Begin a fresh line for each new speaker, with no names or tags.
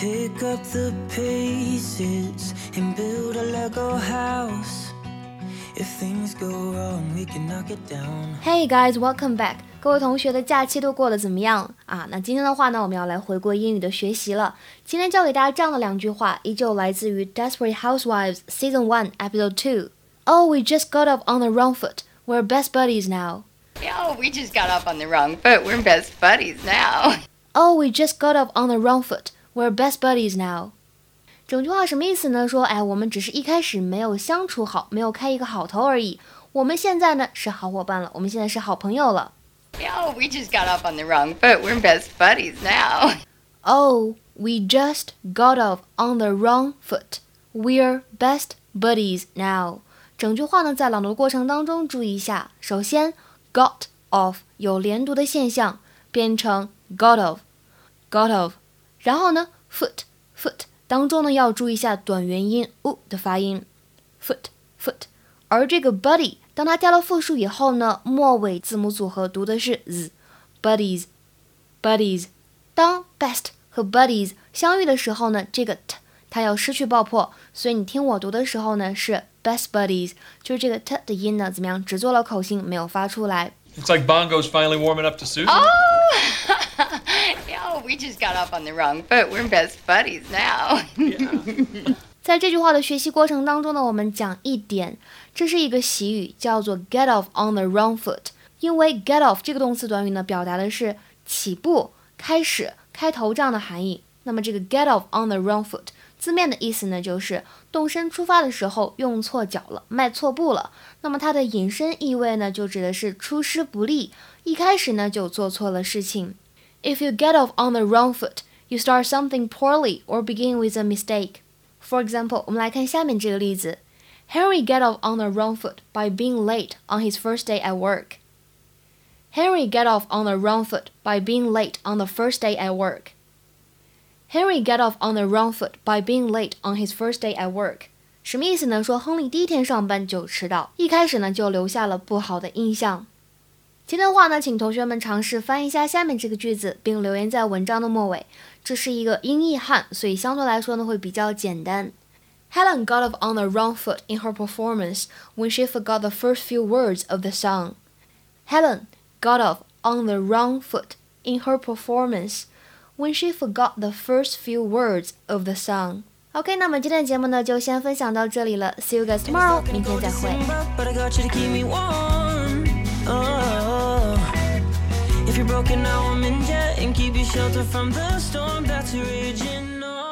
pick up the pieces and build a Lego house. If things go wrong, we can knock it down.
Hey guys, welcome back. 各位同学的假期都过得怎么样啊？那今天的话呢，我们要来回顾英语的学习了。今天教给大家这样的两句话，依旧来自于《Desperate Housewives》Season One Episode Two。Oh, we just got off on the wrong foot. We're best buddies now.
Oh, we just got off on the wrong foot. We're best buddies now.
Oh, we just got off on the wrong foot. We're best buddies now. 整句话什么意思呢？说，哎，我们只是一开始没有相处好，没有开一个好头而已。我们现在呢是好伙伴了，我们现在是好朋友了。
Oh, we just got off on the wrong foot. We're best buddies now.
Oh, we just got off on the wrong foot. We're best buddies now. 整句话呢，在朗读过程当中注意一下。首先，got off 有连读的现象，变成 got off，got off。然后呢，foot foot。当中呢要注意一下短元音 u 的发音，foot foot。而这个 buddy 当它加了复数以后呢，末尾字母组合读的是 z，buddies buddies。当 best 和 buddies 相遇的时候呢，这个 t 它要失去爆破，所以你听我读的时候呢是 best buddies，就是这个 t 的音呢怎么样，只做了口型，没有发出来。
Looks like Bongo's finally warming up to Susan.
Oh, yeah, we just got off on the wrong foot. We're best buddies now.
在这句话的学习过程当中呢，我们讲一点，这是一个习语，叫做 get off on the wrong foot。因为 get off 这个动词短语呢，表达的是起步、开始、开头这样的含义。那么这个 get off on the wrong foot 字面的意思呢，就是动身出发的时候用错脚了，迈错步了。那么它的引申意味呢，就指的是出师不利，一开始呢就做错了事情。If you get off on the wrong foot, you start something poorly or begin with a mistake. For example，我们来看下面这个例子：Henry get off on the wrong foot by being late on his first day at work. Henry get off on the wrong foot by being late on the first day at work. Henry get off on the wrong foot by being late on his first day at work。什么意思呢？说亨利第一天上班就迟到，一开始呢就留下了不好的印象。 今天的话呢，请同学们尝试翻译一下下面这个句子，并留言在文章的末尾。这是一个音译汉，所以相对来说呢会比较简单。Helen got off on the wrong foot in her performance when she forgot the first few words of the song. Helen got off on the wrong foot in her performance when she forgot the first few words of the song. OK，那么今天的节目呢就先分享到这里了，See you guys tomorrow，明天再会。
If you're broken now I'm in debt and keep you shelter from the storm that's raging on